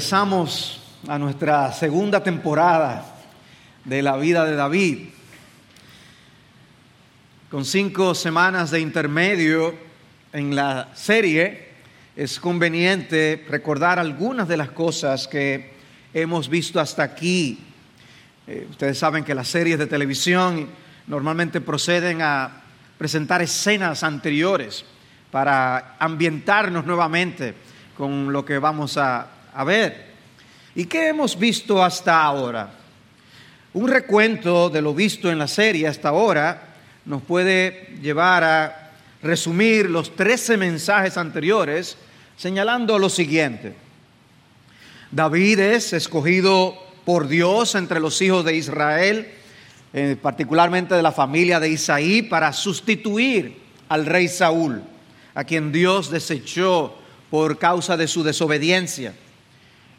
regresamos a nuestra segunda temporada de la vida de David. Con cinco semanas de intermedio en la serie, es conveniente recordar algunas de las cosas que hemos visto hasta aquí. Eh, ustedes saben que las series de televisión normalmente proceden a presentar escenas anteriores para ambientarnos nuevamente con lo que vamos a a ver, ¿y qué hemos visto hasta ahora? Un recuento de lo visto en la serie hasta ahora nos puede llevar a resumir los 13 mensajes anteriores señalando lo siguiente. David es escogido por Dios entre los hijos de Israel, eh, particularmente de la familia de Isaí, para sustituir al rey Saúl, a quien Dios desechó por causa de su desobediencia.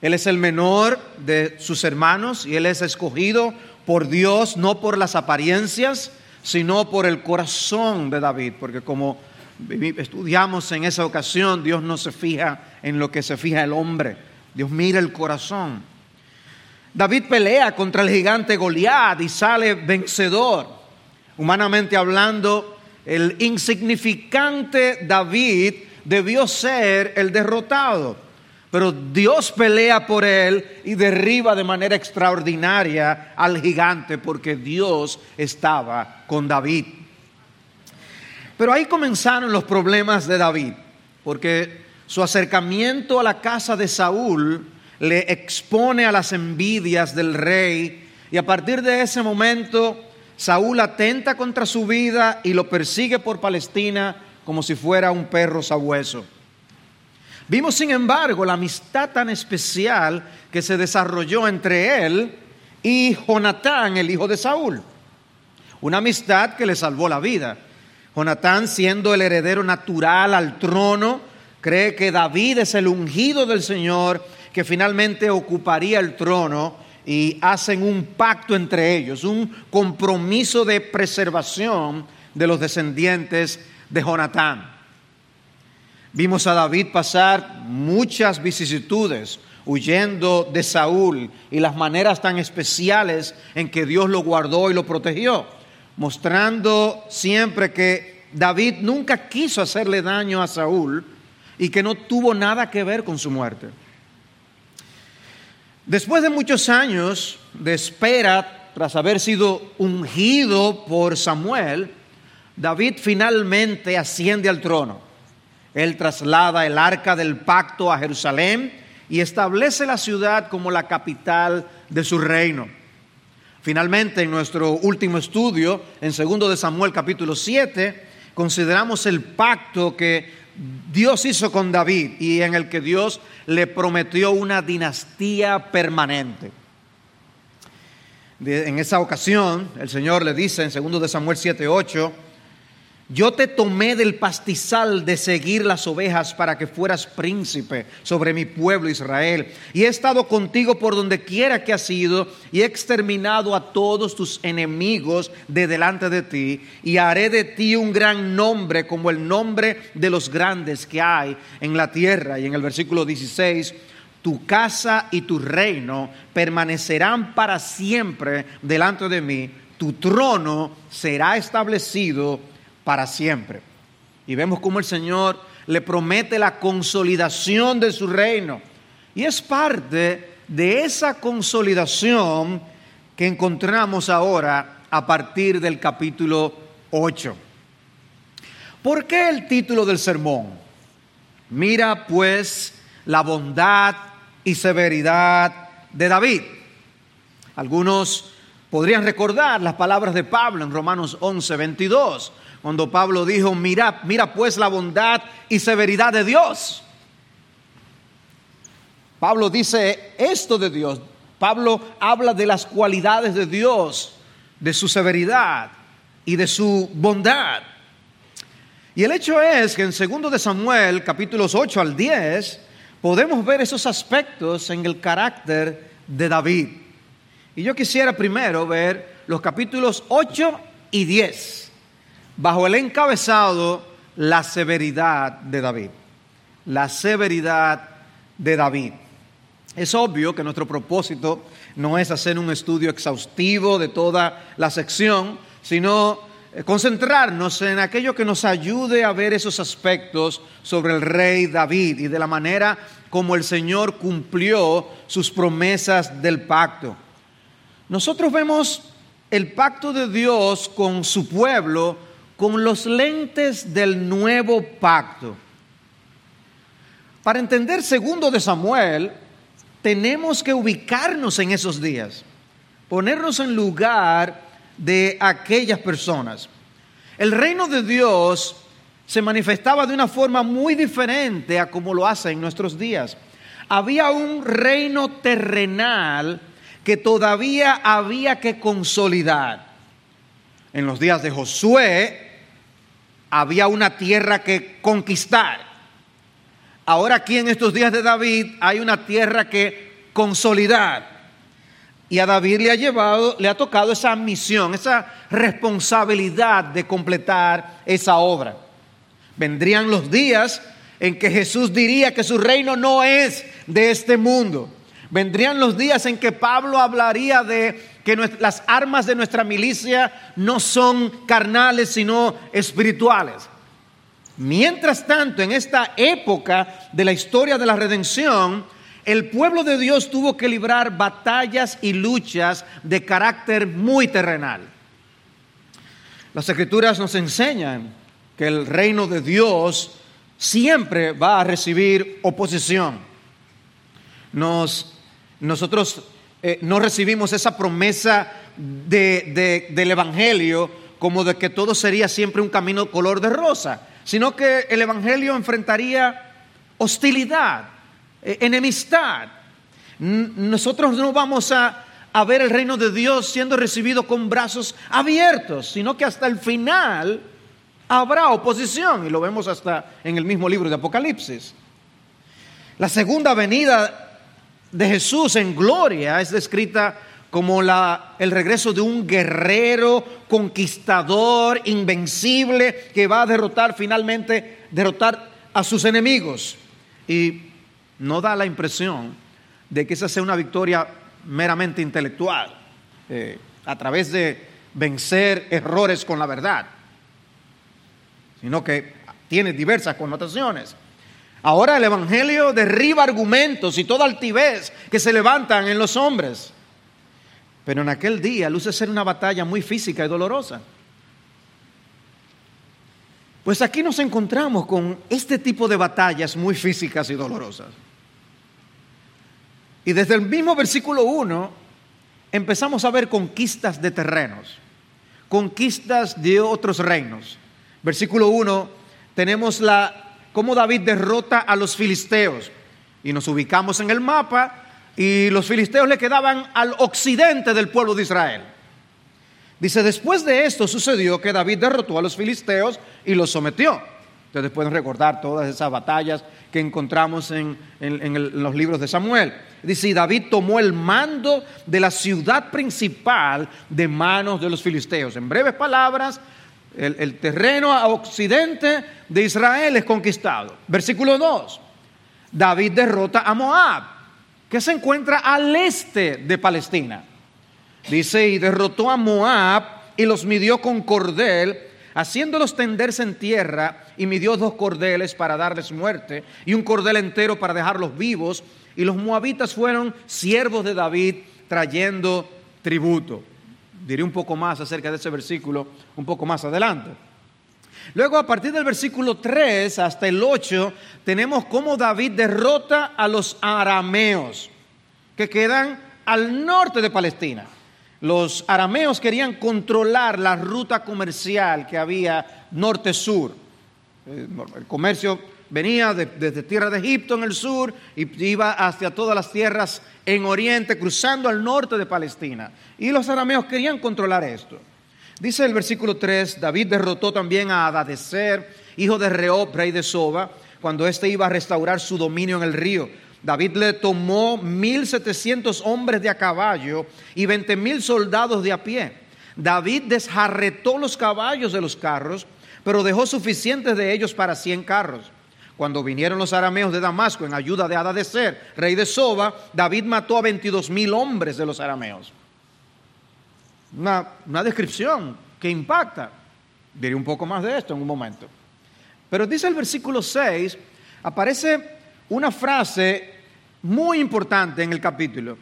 Él es el menor de sus hermanos y él es escogido por Dios no por las apariencias, sino por el corazón de David, porque como estudiamos en esa ocasión, Dios no se fija en lo que se fija el hombre, Dios mira el corazón. David pelea contra el gigante Goliat y sale vencedor. Humanamente hablando, el insignificante David debió ser el derrotado pero Dios pelea por él y derriba de manera extraordinaria al gigante porque Dios estaba con David. Pero ahí comenzaron los problemas de David, porque su acercamiento a la casa de Saúl le expone a las envidias del rey y a partir de ese momento Saúl atenta contra su vida y lo persigue por Palestina como si fuera un perro sabueso. Vimos, sin embargo, la amistad tan especial que se desarrolló entre él y Jonatán, el hijo de Saúl. Una amistad que le salvó la vida. Jonatán, siendo el heredero natural al trono, cree que David es el ungido del Señor que finalmente ocuparía el trono y hacen un pacto entre ellos, un compromiso de preservación de los descendientes de Jonatán. Vimos a David pasar muchas vicisitudes huyendo de Saúl y las maneras tan especiales en que Dios lo guardó y lo protegió, mostrando siempre que David nunca quiso hacerle daño a Saúl y que no tuvo nada que ver con su muerte. Después de muchos años de espera, tras haber sido ungido por Samuel, David finalmente asciende al trono. Él traslada el arca del pacto a Jerusalén y establece la ciudad como la capital de su reino. Finalmente, en nuestro último estudio, en segundo de Samuel capítulo 7, consideramos el pacto que Dios hizo con David y en el que Dios le prometió una dinastía permanente. en esa ocasión, el Señor le dice en segundo de Samuel 7, 8, yo te tomé del pastizal de seguir las ovejas para que fueras príncipe sobre mi pueblo Israel. Y he estado contigo por donde quiera que has ido y he exterminado a todos tus enemigos de delante de ti. Y haré de ti un gran nombre como el nombre de los grandes que hay en la tierra. Y en el versículo 16, tu casa y tu reino permanecerán para siempre delante de mí. Tu trono será establecido para siempre. Y vemos cómo el Señor le promete la consolidación de su reino. Y es parte de esa consolidación que encontramos ahora a partir del capítulo 8. ¿Por qué el título del sermón? Mira pues la bondad y severidad de David. Algunos podrían recordar las palabras de Pablo en Romanos 11, 22 cuando Pablo dijo, mira, mira pues la bondad y severidad de Dios. Pablo dice esto de Dios. Pablo habla de las cualidades de Dios, de su severidad y de su bondad. Y el hecho es que en 2 de Samuel, capítulos 8 al 10, podemos ver esos aspectos en el carácter de David. Y yo quisiera primero ver los capítulos 8 y 10 bajo el encabezado la severidad de David. La severidad de David. Es obvio que nuestro propósito no es hacer un estudio exhaustivo de toda la sección, sino eh, concentrarnos en aquello que nos ayude a ver esos aspectos sobre el rey David y de la manera como el Señor cumplió sus promesas del pacto. Nosotros vemos el pacto de Dios con su pueblo con los lentes del nuevo pacto. Para entender segundo de Samuel, tenemos que ubicarnos en esos días, ponernos en lugar de aquellas personas. El reino de Dios se manifestaba de una forma muy diferente a como lo hace en nuestros días. Había un reino terrenal que todavía había que consolidar. En los días de Josué había una tierra que conquistar. Ahora aquí en estos días de David hay una tierra que consolidar. Y a David le ha llevado, le ha tocado esa misión, esa responsabilidad de completar esa obra. Vendrían los días en que Jesús diría que su reino no es de este mundo. Vendrían los días en que Pablo hablaría de que las armas de nuestra milicia no son carnales, sino espirituales. Mientras tanto, en esta época de la historia de la redención, el pueblo de Dios tuvo que librar batallas y luchas de carácter muy terrenal. Las escrituras nos enseñan que el reino de Dios siempre va a recibir oposición. Nosotros eh, no recibimos esa promesa del Evangelio como de que todo sería siempre un camino color de rosa, sino que el Evangelio enfrentaría hostilidad, eh, enemistad. Nosotros no vamos a, a ver el reino de Dios siendo recibido con brazos abiertos, sino que hasta el final habrá oposición, y lo vemos hasta en el mismo libro de Apocalipsis. La segunda venida de Jesús en gloria es descrita como la, el regreso de un guerrero, conquistador, invencible, que va a derrotar finalmente, derrotar a sus enemigos. Y no da la impresión de que esa sea una victoria meramente intelectual, eh, a través de vencer errores con la verdad, sino que tiene diversas connotaciones. Ahora el Evangelio derriba argumentos y toda altivez que se levantan en los hombres. Pero en aquel día luce ser una batalla muy física y dolorosa. Pues aquí nos encontramos con este tipo de batallas muy físicas y dolorosas. Y desde el mismo versículo 1 empezamos a ver conquistas de terrenos, conquistas de otros reinos. Versículo 1 tenemos la cómo David derrota a los filisteos y nos ubicamos en el mapa y los filisteos le quedaban al occidente del pueblo de Israel. Dice, después de esto sucedió que David derrotó a los filisteos y los sometió. Ustedes pueden recordar todas esas batallas que encontramos en, los libros de Samuel. Dice, David tomó el mando de la ciudad principal de manos de los filisteos. En breves palabras, el, terreno a occidente de Israel es conquistado. Versículo 2. David derrota a Moab, que se encuentra al este de Palestina. Dice, y derrotó a Moab y los midió con cordel haciéndolos tenderse en tierra, y midió dos cordeles para darles muerte, y un cordel entero para dejarlos vivos, y los moabitas fueron siervos de David trayendo tributo. Diré un poco más acerca de ese versículo un poco más adelante. Luego, a partir del versículo 3 hasta el 8, tenemos cómo David derrota a los arameos que quedan al norte de Palestina. Los arameos querían controlar la ruta comercial que había norte-sur. Eh, el comercio venía desde tierra de Egipto en el sur y iba hacia todas las tierras en oriente, cruzando al norte de Palestina. Y los arameos querían controlar esto. Dice el versículo 3, David derrotó también a Adadecer, hijo de Reob, rey de Soba, cuando éste iba a restaurar su dominio en el río David le tomó mil setecientos hombres de a caballo y veinte mil soldados de a pie. David desjarretó los caballos de los carros, pero dejó suficientes de ellos para cien carros. Cuando vinieron los arameos de Damasco en ayuda de Adadecer, rey de Soba, David mató a 22 mil hombres de los arameos. Una, una descripción que impacta. Diré un poco más de esto en un momento. Pero dice el versículo 6, aparece una frase muy importante en el capítulo,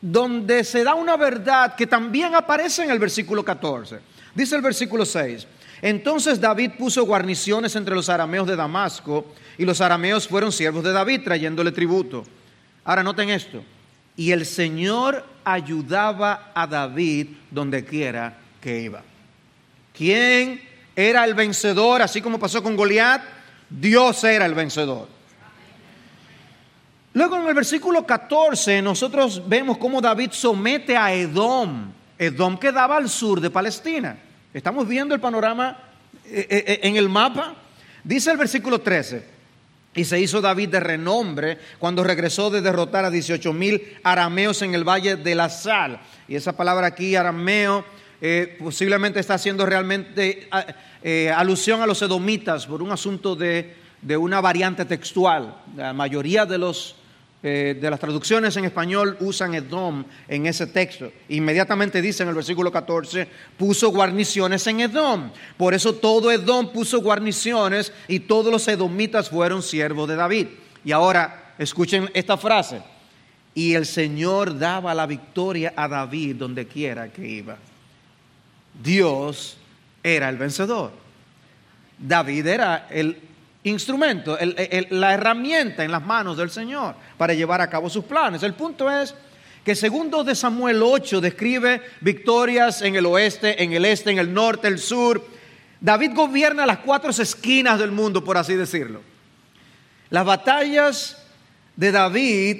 donde se da una verdad que también aparece en el versículo 14. Dice el versículo 6, entonces David puso guarniciones entre los arameos de Damasco y los arameos fueron siervos de David trayéndole tributo. Ahora noten esto, y el Señor ayudaba a David donde quiera que iba. ¿Quién era el vencedor, así como pasó con Goliat? Dios era el vencedor. Luego en el versículo 14 nosotros vemos cómo David somete a Edom. Edom quedaba al sur de Palestina. Estamos viendo el panorama eh, eh, eh, en el mapa. Dice el versículo 13, y se hizo David de renombre cuando regresó de derrotar a 18 mil arameos en el valle de la sal. Y esa palabra aquí, arameo, posiblemente está haciendo realmente alusión a los edomitas por un asunto de, de una variante textual. La mayoría de los eh, de las traducciones en español usan Edom en ese texto. Inmediatamente dice en el versículo 14, puso guarniciones en Edom. Por eso todo Edom puso guarniciones y todos los edomitas fueron siervos de David. Y ahora escuchen esta frase. Y el Señor daba la victoria a David donde quiera que iba. Dios era el vencedor. David era el instrumento, la herramienta en las manos del Señor para llevar a cabo sus planes. El punto es que segundo de Samuel 8 describe victorias en el oeste, en el este, en el norte, el sur. David gobierna las cuatro esquinas del mundo, por así decirlo. Las batallas de David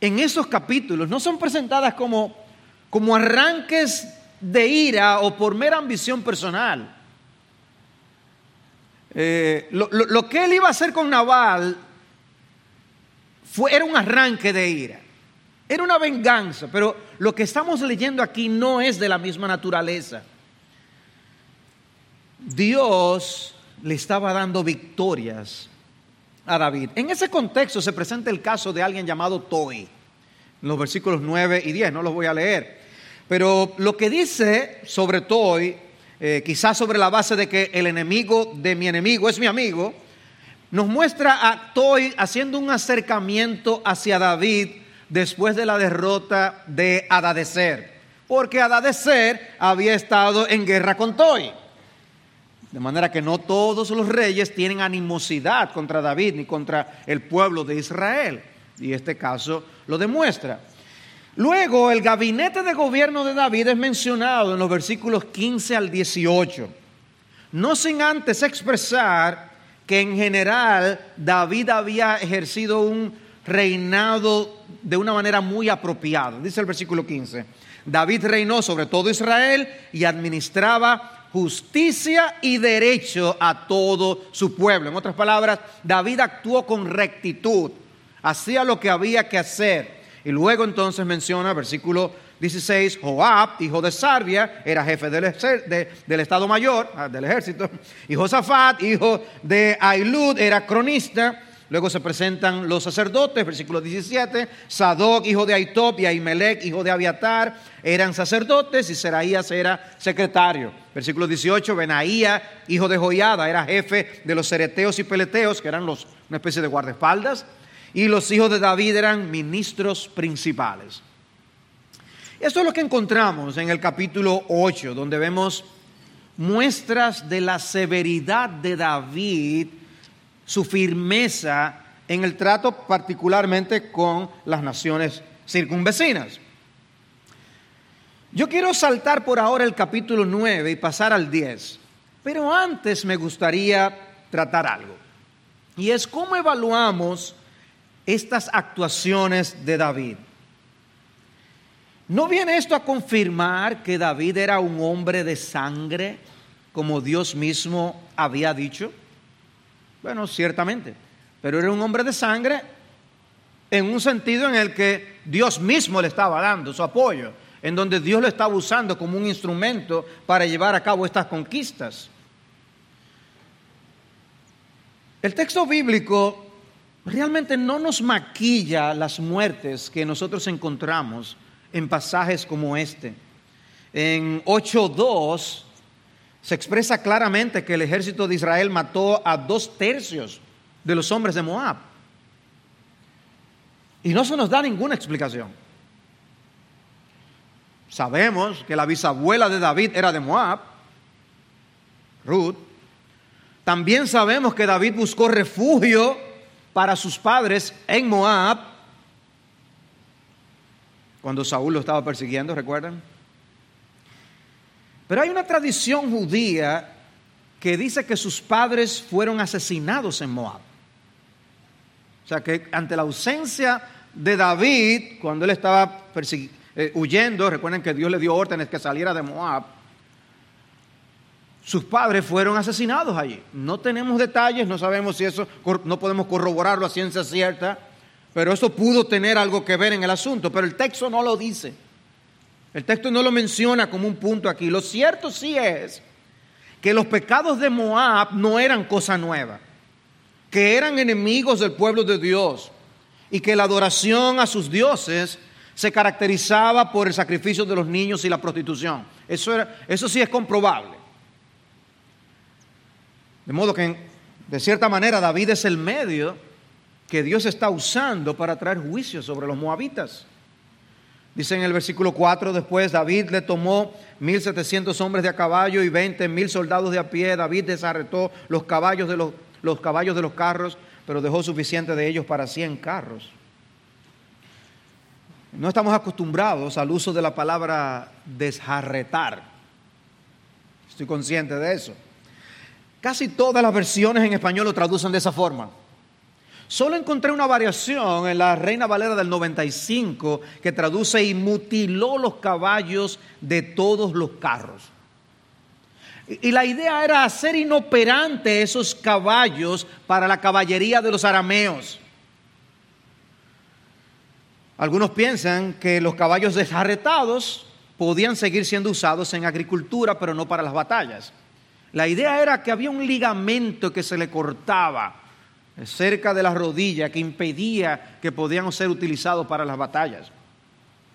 en esos capítulos no son presentadas como, como arranques de ira o por mera ambición personal. Eh, lo, que él iba a hacer con Naval fue, era un arranque de ira, era una venganza, pero lo que estamos leyendo aquí no es de la misma naturaleza. Dios le estaba dando victorias a David. En ese contexto se presenta el caso de alguien llamado Toi, en los versículos 9 y 10, no los voy a leer. Pero lo que dice sobre Toi eh, quizás sobre la base de que el enemigo de mi enemigo es mi amigo, nos muestra a Toy haciendo un acercamiento hacia David después de la derrota de Adadecer, porque Adadecer había estado en guerra con Toy. De manera que no todos los reyes tienen animosidad contra David ni contra el pueblo de Israel. Y este caso lo demuestra. Luego, el gabinete de gobierno de David es mencionado en los versículos 15 al 18. No sin antes expresar que en general David había ejercido un reinado de una manera muy apropiada. Dice el versículo 15. David reinó sobre todo Israel y administraba justicia y derecho a todo su pueblo. En otras palabras, David actuó con rectitud, hacía lo que había que hacer y luego entonces menciona, versículo 16, Joab, hijo de Sarbia, era jefe del, del Estado Mayor, ah, del ejército. Y Josafat, hijo de Ailud, era cronista. Luego se presentan los sacerdotes, versículo 17. Sadoc, hijo de Aitob, y Ahimelech, hijo de Abiatar, eran sacerdotes y Seraías era secretario. Versículo 18. Benaía, hijo de Joiada, era jefe de los cereteos y peleteos, que eran una especie de guardaespaldas y los hijos de David eran ministros principales. Esto es lo que encontramos en el capítulo 8, donde vemos muestras de la severidad de David, su firmeza en el trato particularmente con las naciones circunvecinas. Yo quiero saltar por ahora el capítulo 9 y pasar al 10, pero antes me gustaría tratar algo. Y es cómo evaluamos estas actuaciones de David. ¿No viene esto a confirmar que David era un hombre de sangre, como Dios mismo había dicho? Bueno, ciertamente, pero era un hombre de sangre en un sentido en el que Dios mismo le estaba dando su apoyo, en donde Dios lo estaba usando como un instrumento para llevar a cabo estas conquistas. El texto bíblico realmente no nos maquilla las muertes que nosotros encontramos en pasajes como este. En 8.2 se expresa claramente que el ejército de Israel mató a dos tercios de los hombres de Moab. Y no se nos da ninguna explicación. Sabemos que la bisabuela de David era de Moab, Ruth. También sabemos que David buscó refugio para sus padres en Moab cuando Saúl lo estaba persiguiendo, ¿recuerdan? Pero hay una tradición judía que dice que sus padres fueron asesinados en Moab. O sea que ante la ausencia de David, cuando él estaba eh, huyendo, recuerden que Dios le dio órdenes que saliera de Moab, sus padres fueron asesinados allí. No tenemos detalles, no sabemos si eso, no podemos corroborarlo a ciencia cierta, pero eso pudo tener algo que ver en el asunto, pero el texto no lo dice. El texto no lo menciona como un punto aquí. Lo cierto sí es que los pecados de Moab no eran cosa nueva, que eran enemigos del pueblo de Dios y que la adoración a sus dioses se caracterizaba por el sacrificio de los niños y la prostitución. Eso, eso sí es comprobable. De modo que, de cierta manera, David es el medio que Dios está usando para traer juicio sobre los moabitas. Dice en el versículo 4, después David le tomó 1700 hombres de a caballo y 20 mil soldados de a pie. David desarretó los caballos de los, los caballos de los carros, pero dejó suficiente de ellos para 100 carros. No estamos acostumbrados al uso de la palabra desjarretar. Estoy consciente de eso. Casi todas las versiones en español lo traducen de esa forma. Solo encontré una variación en la Reina Valera del 95 que traduce y mutiló los caballos de todos los carros. Y la idea era hacer inoperante esos caballos para la caballería de los arameos. Algunos piensan que los caballos desarretados podían seguir siendo usados en agricultura, pero no para las batallas. La idea era que había un ligamento que se le cortaba cerca de la rodilla que impedía que podían ser utilizados para las batallas.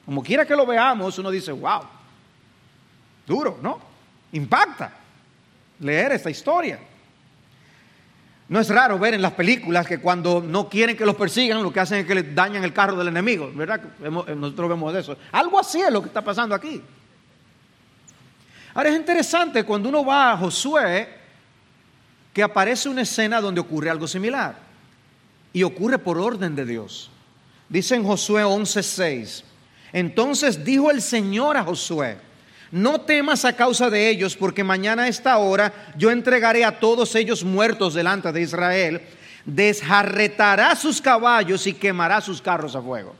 Como quiera que lo veamos, uno dice, wow, duro, ¿no? Impacta leer esta historia. No es raro ver en las películas que cuando no quieren que los persigan, lo que hacen es que les dañan el carro del enemigo, ¿verdad? Nosotros vemos eso. Algo así es lo que está pasando aquí. Ahora es interesante cuando uno va a Josué que aparece una escena donde ocurre algo similar y ocurre por orden de Dios. Dice en Josué 11:6, entonces dijo el Señor a Josué, no temas a causa de ellos, porque mañana a esta hora yo entregaré a todos ellos muertos delante de Israel, desjarretará sus caballos y quemará sus carros a fuego.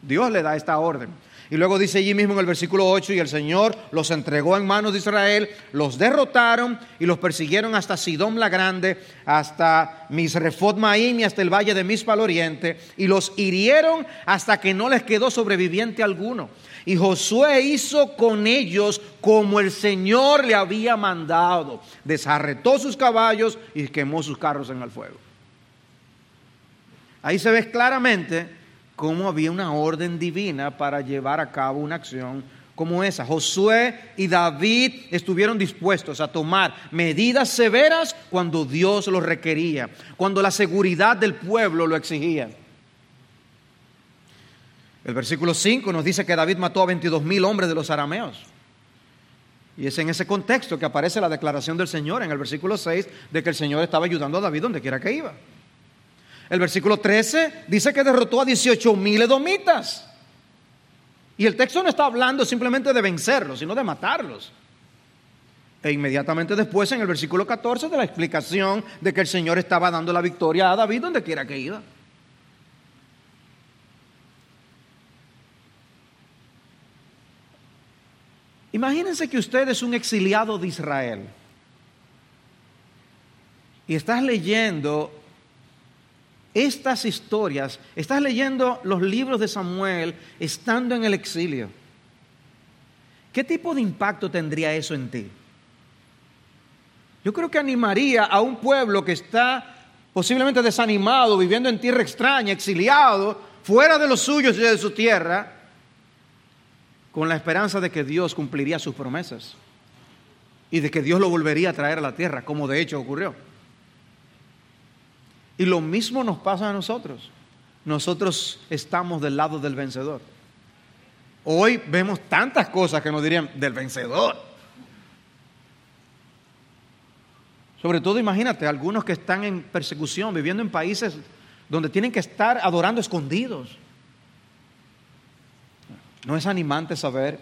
Dios le da esta orden. Y luego dice allí mismo en el versículo 8, y el Señor los entregó en manos de Israel, los derrotaron y los persiguieron hasta Sidón la Grande, hasta Misrefot Maim y hasta el valle de Mispal Oriente, y los hirieron hasta que no les quedó sobreviviente alguno. Y Josué hizo con ellos como el Señor le había mandado. Desarretó sus caballos y quemó sus carros en el fuego. Ahí se ve claramente cómo había una orden divina para llevar a cabo una acción como esa. Josué y David estuvieron dispuestos a tomar medidas severas cuando Dios lo requería, cuando la seguridad del pueblo lo exigía. El versículo 5 nos dice que David mató a 22 mil hombres de los arameos. Y es en ese contexto que aparece la declaración del Señor en el versículo 6 de que el Señor estaba ayudando a David donde quiera que iba. El versículo 13 dice que derrotó a 18 mil edomitas. Y el texto no está hablando simplemente de vencerlos, sino de matarlos. E inmediatamente después, en el versículo 14, de la explicación de que el Señor estaba dando la victoria a David donde quiera que iba. Imagínense que usted es un exiliado de Israel y estás leyendo estas historias, estás leyendo los libros de Samuel estando en el exilio. ¿Qué tipo de impacto tendría eso en ti? Yo creo que animaría a un pueblo que está posiblemente desanimado, viviendo en tierra extraña, exiliado, fuera de los suyos y de su tierra, con la esperanza de que Dios cumpliría sus promesas y de que Dios lo volvería a traer a la tierra, como de hecho ocurrió. Y lo mismo nos pasa a nosotros. Nosotros estamos del lado del vencedor. Hoy vemos tantas cosas que nos dirían del vencedor. Sobre todo imagínate, algunos que están en persecución, viviendo en países donde tienen que estar adorando escondidos. ¿No es animante saber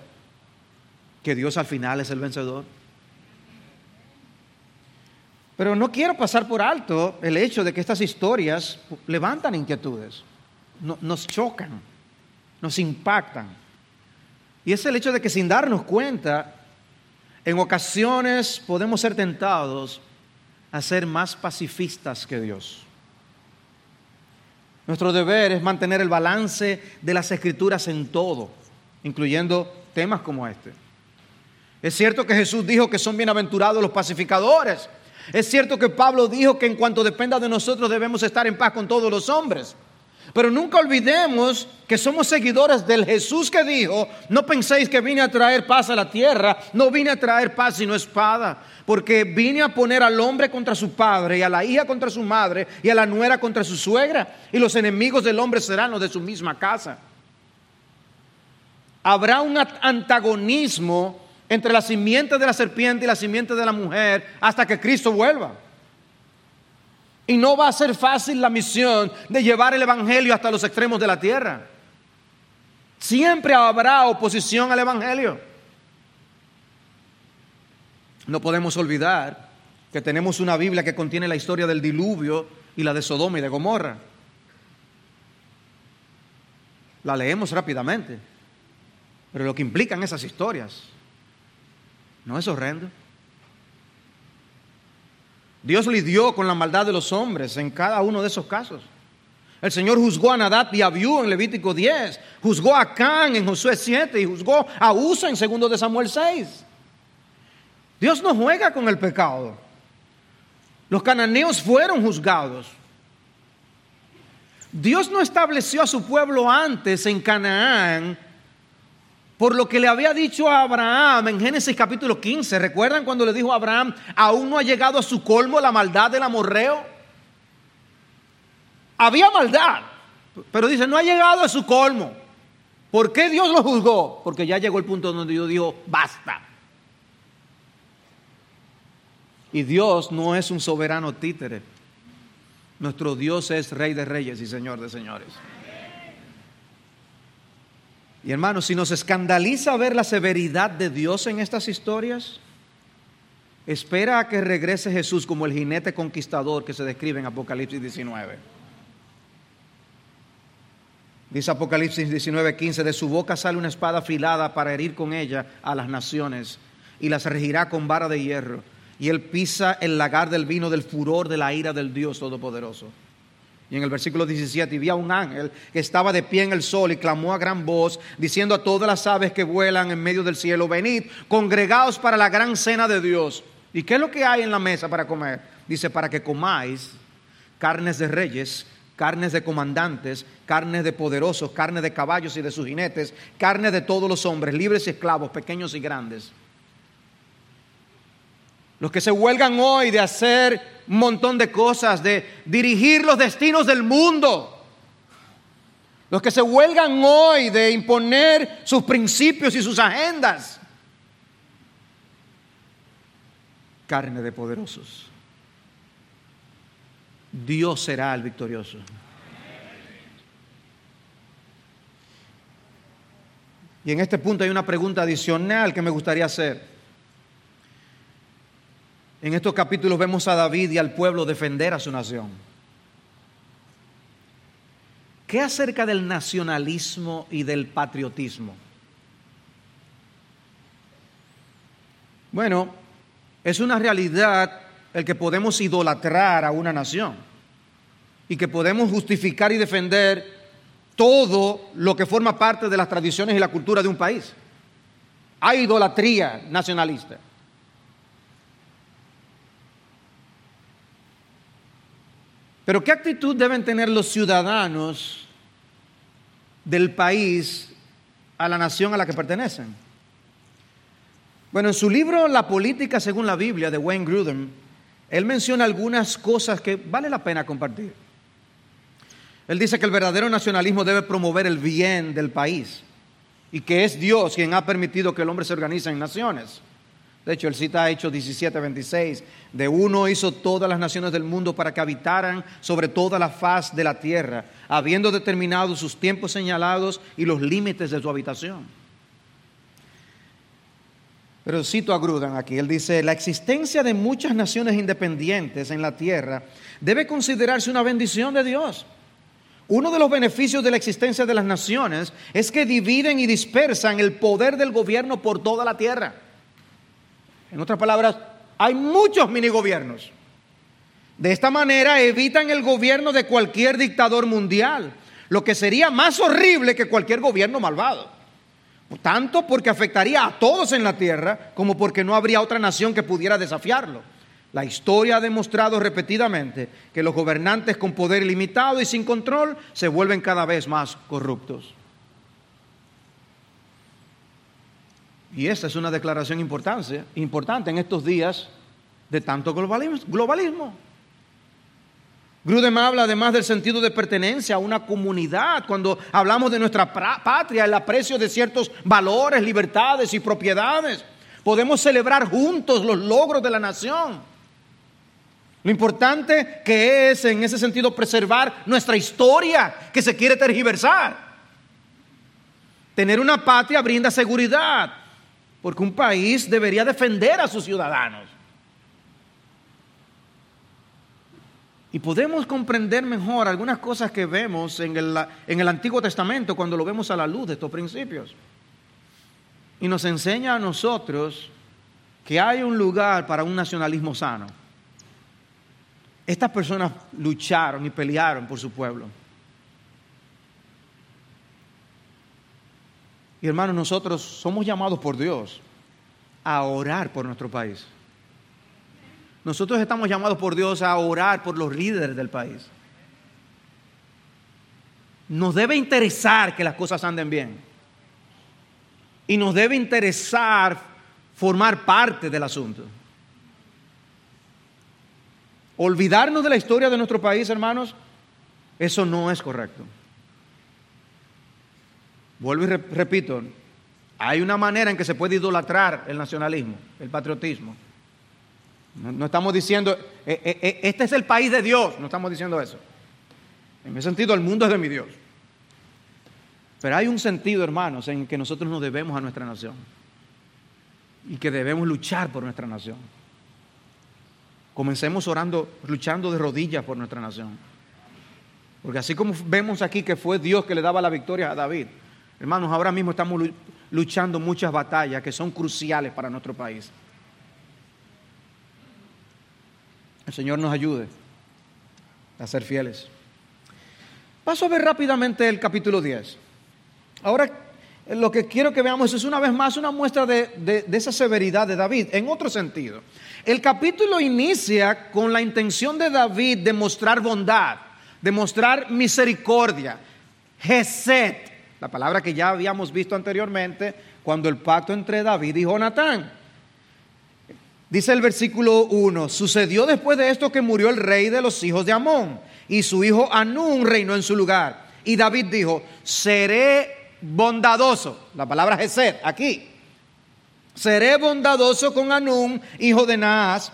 que Dios al final es el vencedor? Pero no quiero pasar por alto el hecho de que estas historias levantan inquietudes, nos chocan, nos impactan. Y es el hecho de que sin darnos cuenta, en ocasiones podemos ser tentados a ser más pacifistas que Dios. Nuestro deber es mantener el balance de las escrituras en todo, incluyendo temas como este. Es cierto que Jesús dijo que son bienaventurados los pacificadores. Es cierto que Pablo dijo que en cuanto dependa de nosotros debemos estar en paz con todos los hombres. Pero nunca olvidemos que somos seguidores del Jesús que dijo, no penséis que vine a traer paz a la tierra, no vine a traer paz sino espada, porque vine a poner al hombre contra su padre y a la hija contra su madre y a la nuera contra su suegra, y los enemigos del hombre serán los de su misma casa. Habrá un antagonismo entre la simiente de la serpiente y la simiente de la mujer hasta que Cristo vuelva. Y no va a ser fácil la misión de llevar el Evangelio hasta los extremos de la tierra. Siempre habrá oposición al Evangelio. No podemos olvidar que tenemos una Biblia que contiene la historia del diluvio y la de Sodoma y de Gomorra. La leemos rápidamente, pero lo que implican esas historias no es horrendo. Dios lidió con la maldad de los hombres en cada uno de esos casos. El Señor juzgó a Nadab y Abiú en Levítico 10, juzgó a Can en Josué 7 y juzgó a Usa en 2 de Samuel 6. Dios no juega con el pecado. Los cananeos fueron juzgados. Dios no estableció a su pueblo antes en Canaán por lo que le había dicho a Abraham en Génesis capítulo 15. ¿Recuerdan cuando le dijo a Abraham, aún no ha llegado a su colmo la maldad del amorreo? Había maldad, pero dice, no ha llegado a su colmo. ¿Por qué Dios lo juzgó? Porque ya llegó el punto donde Dios dijo, basta. Y Dios no es un soberano títere. Nuestro Dios es rey de reyes y señor de señores. Y hermanos, si nos escandaliza ver la severidad de Dios en estas historias, espera a que regrese Jesús como el jinete conquistador que se describe en Apocalipsis 19. Dice Apocalipsis 19:15, de su boca sale una espada afilada para herir con ella a las naciones y las regirá con vara de hierro. Y él pisa el lagar del vino del furor de la ira del Dios Todopoderoso. Y en el versículo 17, y vi a un ángel que estaba de pie en el sol y clamó a gran voz, diciendo a todas las aves que vuelan en medio del cielo, venid, congregaos para la gran cena de Dios. ¿Y qué es lo que hay en la mesa para comer? Dice, para que comáis carnes de reyes, carnes de comandantes, carnes de poderosos, carnes de caballos y de sus jinetes, carnes de todos los hombres, libres y esclavos, pequeños y grandes. Los que se huelgan hoy de hacer un montón de cosas, de dirigir los destinos del mundo. Los que se huelgan hoy de imponer sus principios y sus agendas. Carne de poderosos. Dios será el victorioso. Y en este punto hay una pregunta adicional que me gustaría hacer. En estos capítulos vemos a David y al pueblo defender a su nación. ¿Qué acerca del nacionalismo y del patriotismo? Bueno, es una realidad el que podemos idolatrar a una nación y que podemos justificar y defender todo lo que forma parte de las tradiciones y la cultura de un país. Hay idolatría nacionalista. Pero ¿qué actitud deben tener los ciudadanos del país a la nación a la que pertenecen? Bueno, en su libro La política según la Biblia de Wayne Grudem, él menciona algunas cosas que vale la pena compartir. Él dice que el verdadero nacionalismo debe promover el bien del país y que es Dios quien ha permitido que el hombre se organice en naciones. De hecho, él cita Hechos 17, 26. De uno hizo todas las naciones del mundo para que habitaran sobre toda la faz de la tierra, habiendo determinado sus tiempos señalados y los límites de su habitación. Pero cito a Gruden aquí, él dice, la existencia de muchas naciones independientes en la tierra debe considerarse una bendición de Dios. Uno de los beneficios de la existencia de las naciones es que dividen y dispersan el poder del gobierno por toda la tierra. En otras palabras, hay muchos minigobiernos. De esta manera evitan el gobierno de cualquier dictador mundial, lo que sería más horrible que cualquier gobierno malvado. Tanto porque afectaría a todos en la tierra como porque no habría otra nación que pudiera desafiarlo. La historia ha demostrado repetidamente que los gobernantes con poder ilimitado y sin control se vuelven cada vez más corruptos. Y esta es una declaración importante, importante en estos días de tanto globalismo. Grudem habla además del sentido de pertenencia a una comunidad. Cuando hablamos de nuestra patria, el aprecio de ciertos valores, libertades y propiedades. Podemos celebrar juntos los logros de la nación. Lo importante que es en ese sentido preservar nuestra historia que se quiere tergiversar. Tener una patria brinda seguridad, porque un país debería defender a sus ciudadanos. Y podemos comprender mejor algunas cosas que vemos en el, Antiguo Testamento cuando lo vemos a la luz de estos principios. Y nos enseña a nosotros que hay un lugar para un nacionalismo sano. Estas personas lucharon y pelearon por su pueblo. Y hermanos, nosotros somos llamados por Dios a orar por nuestro país. Nosotros estamos llamados por Dios a orar por los líderes del país. Nos debe interesar que las cosas anden bien. Y nos debe interesar formar parte del asunto. Olvidarnos de la historia de nuestro país, hermanos, eso no es correcto. Vuelvo y repito, hay una manera en que se puede idolatrar el nacionalismo, el patriotismo. No, estamos diciendo, eh, eh, eh, este es el país de Dios, no estamos diciendo eso. En ese sentido, el mundo es de mi Dios. Pero hay un sentido, hermanos, en que nosotros nos debemos a nuestra nación y que debemos luchar por nuestra nación. Comencemos orando, luchando de rodillas por nuestra nación. Porque así como vemos aquí que fue Dios que le daba la victoria a David, hermanos, ahora mismo estamos luchando muchas batallas que son cruciales para nuestro país. El Señor nos ayude a ser fieles. Paso a ver rápidamente el capítulo 10. Ahora lo que quiero que veamos es una vez más una muestra de, esa severidad de David, en otro sentido. El capítulo inicia con la intención de David de mostrar bondad, de mostrar misericordia, Geset, la palabra que ya habíamos visto anteriormente cuando el pacto entre David y Jonatán. Dice el versículo 1, sucedió después de esto que murió el rey de los hijos de Amón y su hijo Anún reinó en su lugar. Y David dijo, seré bondadoso. La palabra Gesed aquí. Seré bondadoso con Anún, hijo de Naas,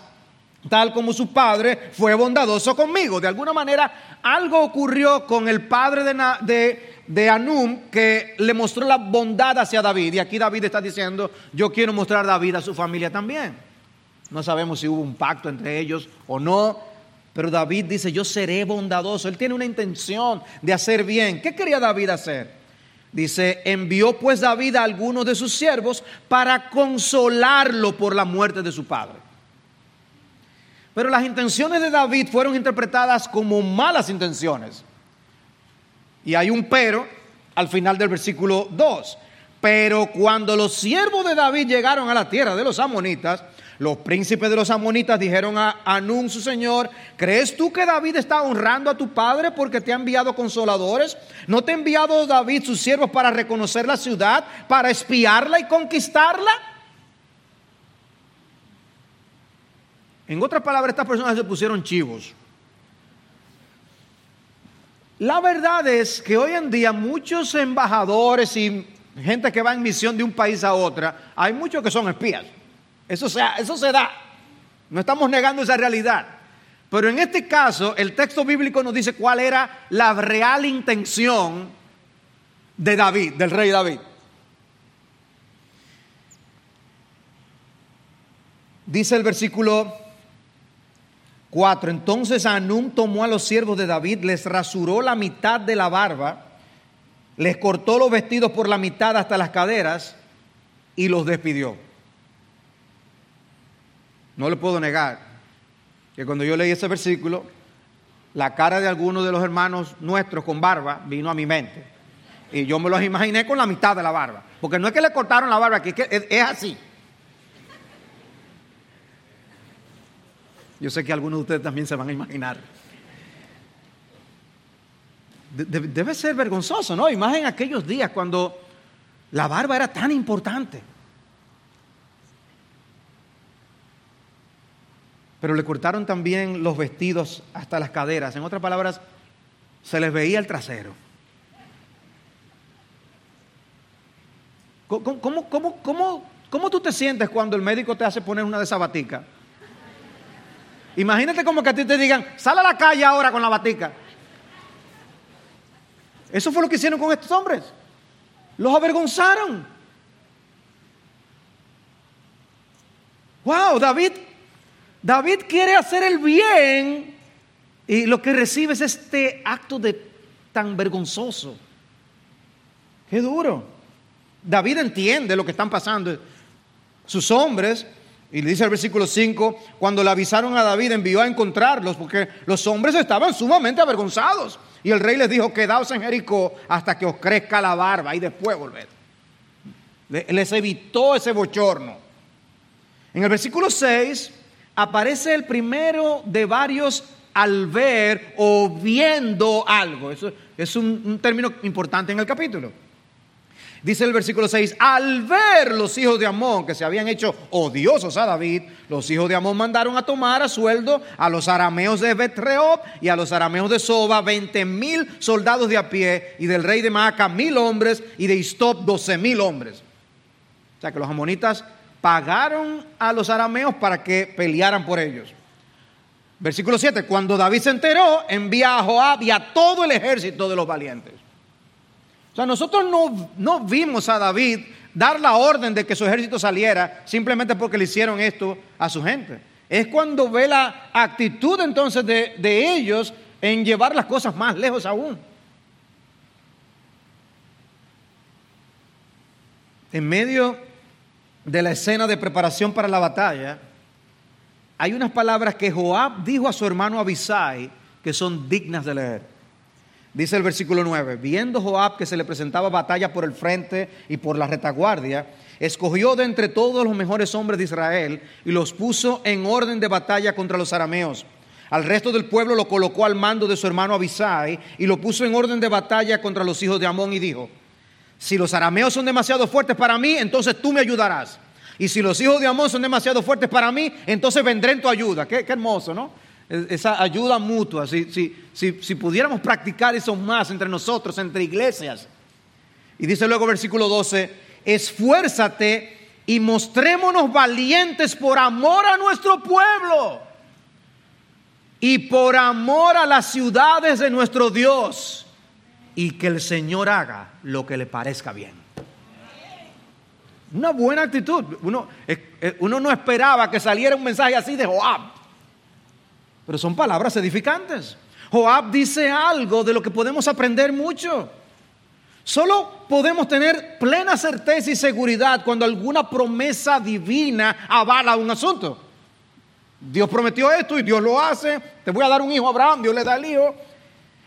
tal como su padre fue bondadoso conmigo. De alguna manera, algo ocurrió con el padre de, de, de Anum que le mostró la bondad hacia David. Y aquí David está diciendo, yo quiero mostrar a David a su familia también. No sabemos si hubo un pacto entre ellos o no, pero David dice, yo seré bondadoso. Él tiene una intención de hacer bien. ¿Qué quería David hacer? Dice, envió pues David a algunos de sus siervos para consolarlo por la muerte de su padre. Pero las intenciones de David fueron interpretadas como malas intenciones. Y hay un pero al final del versículo 2. Pero cuando los siervos de David llegaron a la tierra de los amonitas, Los príncipes de los amonitas dijeron a Anún, su señor, ¿crees tú que David está honrando a tu padre porque te ha enviado consoladores? ¿No te ha enviado David sus siervos para reconocer la ciudad, para espiarla y conquistarla? En otras palabras, estas personas se pusieron chivos. La verdad es que hoy en día muchos embajadores y gente que va en misión de un país a otra, hay muchos que son espías. Eso, eso se da. No estamos negando esa realidad. Pero en este caso, el texto bíblico nos dice cuál era la real intención de David, del rey David. Dice el versículo 4. Entonces Anún tomó a los siervos de David, les rasuró la mitad de la barba, les cortó los vestidos por la mitad hasta las caderas y los despidió. No le puedo negar que cuando yo leí ese versículo, la cara de algunos de los hermanos nuestros con barba vino a mi mente. Y yo me los imaginé con la mitad de la barba. Porque no es que le cortaron la barba, que es así. Yo sé que algunos de ustedes también se van a imaginar. Debe ser vergonzoso, ¿no? Imaginen aquellos días cuando la barba era tan importante. Pero le cortaron también los vestidos hasta las caderas. En otras palabras, se les veía el trasero. ¿Cómo, tú te sientes cuando el médico te hace poner una de esas baticas? Imagínate como que a ti te digan, sal a la calle ahora con la batica. Eso fue lo que hicieron con estos hombres. Los avergonzaron. Wow, David, David quiere hacer el bien y lo que recibe es este acto de tan vergonzoso. Qué duro. David entiende lo que están pasando. Sus hombres y le dice el versículo 5, cuando le avisaron a David envió a encontrarlos porque los hombres estaban sumamente avergonzados. Y el rey les dijo, quedaos en Jericó hasta que os crezca la barba y después volved. Les evitó ese bochorno. En el versículo 6 aparece el primero de varios al ver o viendo algo. Eso es un, un término importante en el capítulo. Dice el versículo 6, al ver los hijos de Amón que se habían hecho odiosos a David, los hijos de Amón mandaron a tomar a sueldo a los arameos de Betreop y a los arameos de Soba 20 mil soldados de a pie y del rey de Maaca mil hombres y de Istop doce mil hombres. O sea que los amonitas pagaron a los arameos para que pelearan por ellos. Versículo 7, cuando David se enteró, envía a Joab y a todo el ejército de los valientes. Sea, nosotros no, no vimos a David dar la orden de que su ejército saliera simplemente porque le hicieron esto a su gente. Es cuando ve la actitud entonces de, de ellos en llevar las cosas más lejos aún. En medio de la escena de preparación para la batalla, hay unas palabras que Joab dijo a su hermano Abisai que son dignas de leer. Dice el versículo 9, viendo Joab que se le presentaba batalla por el frente y por la retaguardia, escogió de entre todos los mejores hombres de Israel y los puso en orden de batalla contra los arameos. Al resto del pueblo lo colocó al mando de su hermano Abisai y lo puso en orden de batalla contra los hijos de Amón y dijo, si los arameos son demasiado fuertes para mí, entonces tú me ayudarás. Y si los hijos de Amón son demasiado fuertes para mí, entonces vendré en tu ayuda. Qué, qué hermoso, ¿no? Esa ayuda mutua, si, si, si, pudiéramos practicar eso más entre nosotros, entre iglesias. Y dice luego versículo 12, esfuérzate y mostrémonos valientes por amor a nuestro pueblo y por amor a las ciudades de nuestro Dios y que el Señor haga lo que le parezca bien. Una buena actitud. Uno, eh, uno no esperaba que saliera un mensaje así de Joab pero son palabras edificantes. Joab dice algo de lo que podemos aprender mucho. Solo podemos tener plena certeza y seguridad cuando alguna promesa divina avala un asunto. Dios prometió esto y Dios lo hace. Te voy a dar un hijo a Abraham, Dios le da el hijo.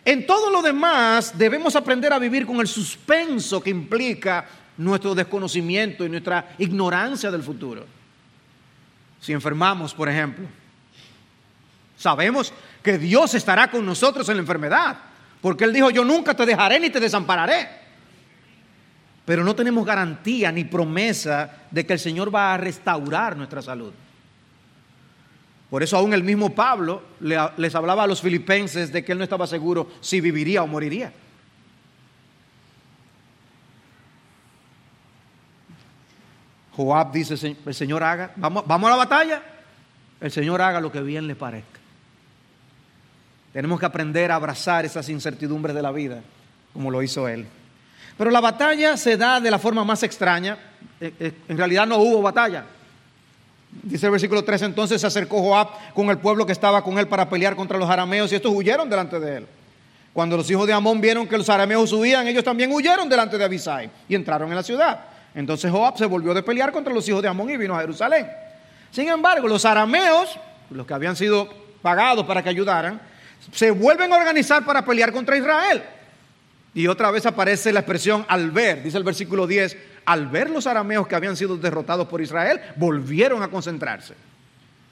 En todo lo demás debemos aprender a vivir con el suspenso que implica nuestro desconocimiento y nuestra ignorancia del futuro. si enfermamos, por ejemplo. Sabemos que Dios estará con nosotros en la enfermedad, porque Él dijo, yo nunca te dejaré ni te desampararé. Pero no tenemos garantía ni promesa de que el Señor va a restaurar nuestra salud. Por eso aún el mismo Pablo les hablaba a los filipenses de que él no estaba seguro si viviría o moriría. Joab dice, el Señor haga, vamos, vamos a la batalla, el Señor haga lo que bien le parezca. Tenemos que aprender a abrazar esas incertidumbres de la vida, como lo hizo él. Pero la batalla se da de la forma más extraña. Eh, eh, en realidad no hubo batalla. Dice el versículo 3, entonces se acercó Joab con el pueblo que estaba con él para pelear contra los arameos y estos huyeron delante de él. Cuando los hijos de Amón vieron que los arameos subían, ellos también huyeron delante de Abisai y entraron en la ciudad. Entonces Joab se volvió de pelear contra los hijos de Amón y vino a Jerusalén. Sin embargo, los arameos, los que habían sido pagados para que ayudaran, se vuelven a organizar para pelear contra Israel. Y otra vez aparece la expresión al ver, dice el versículo 10, al ver los arameos que habían sido derrotados por Israel, volvieron a concentrarse.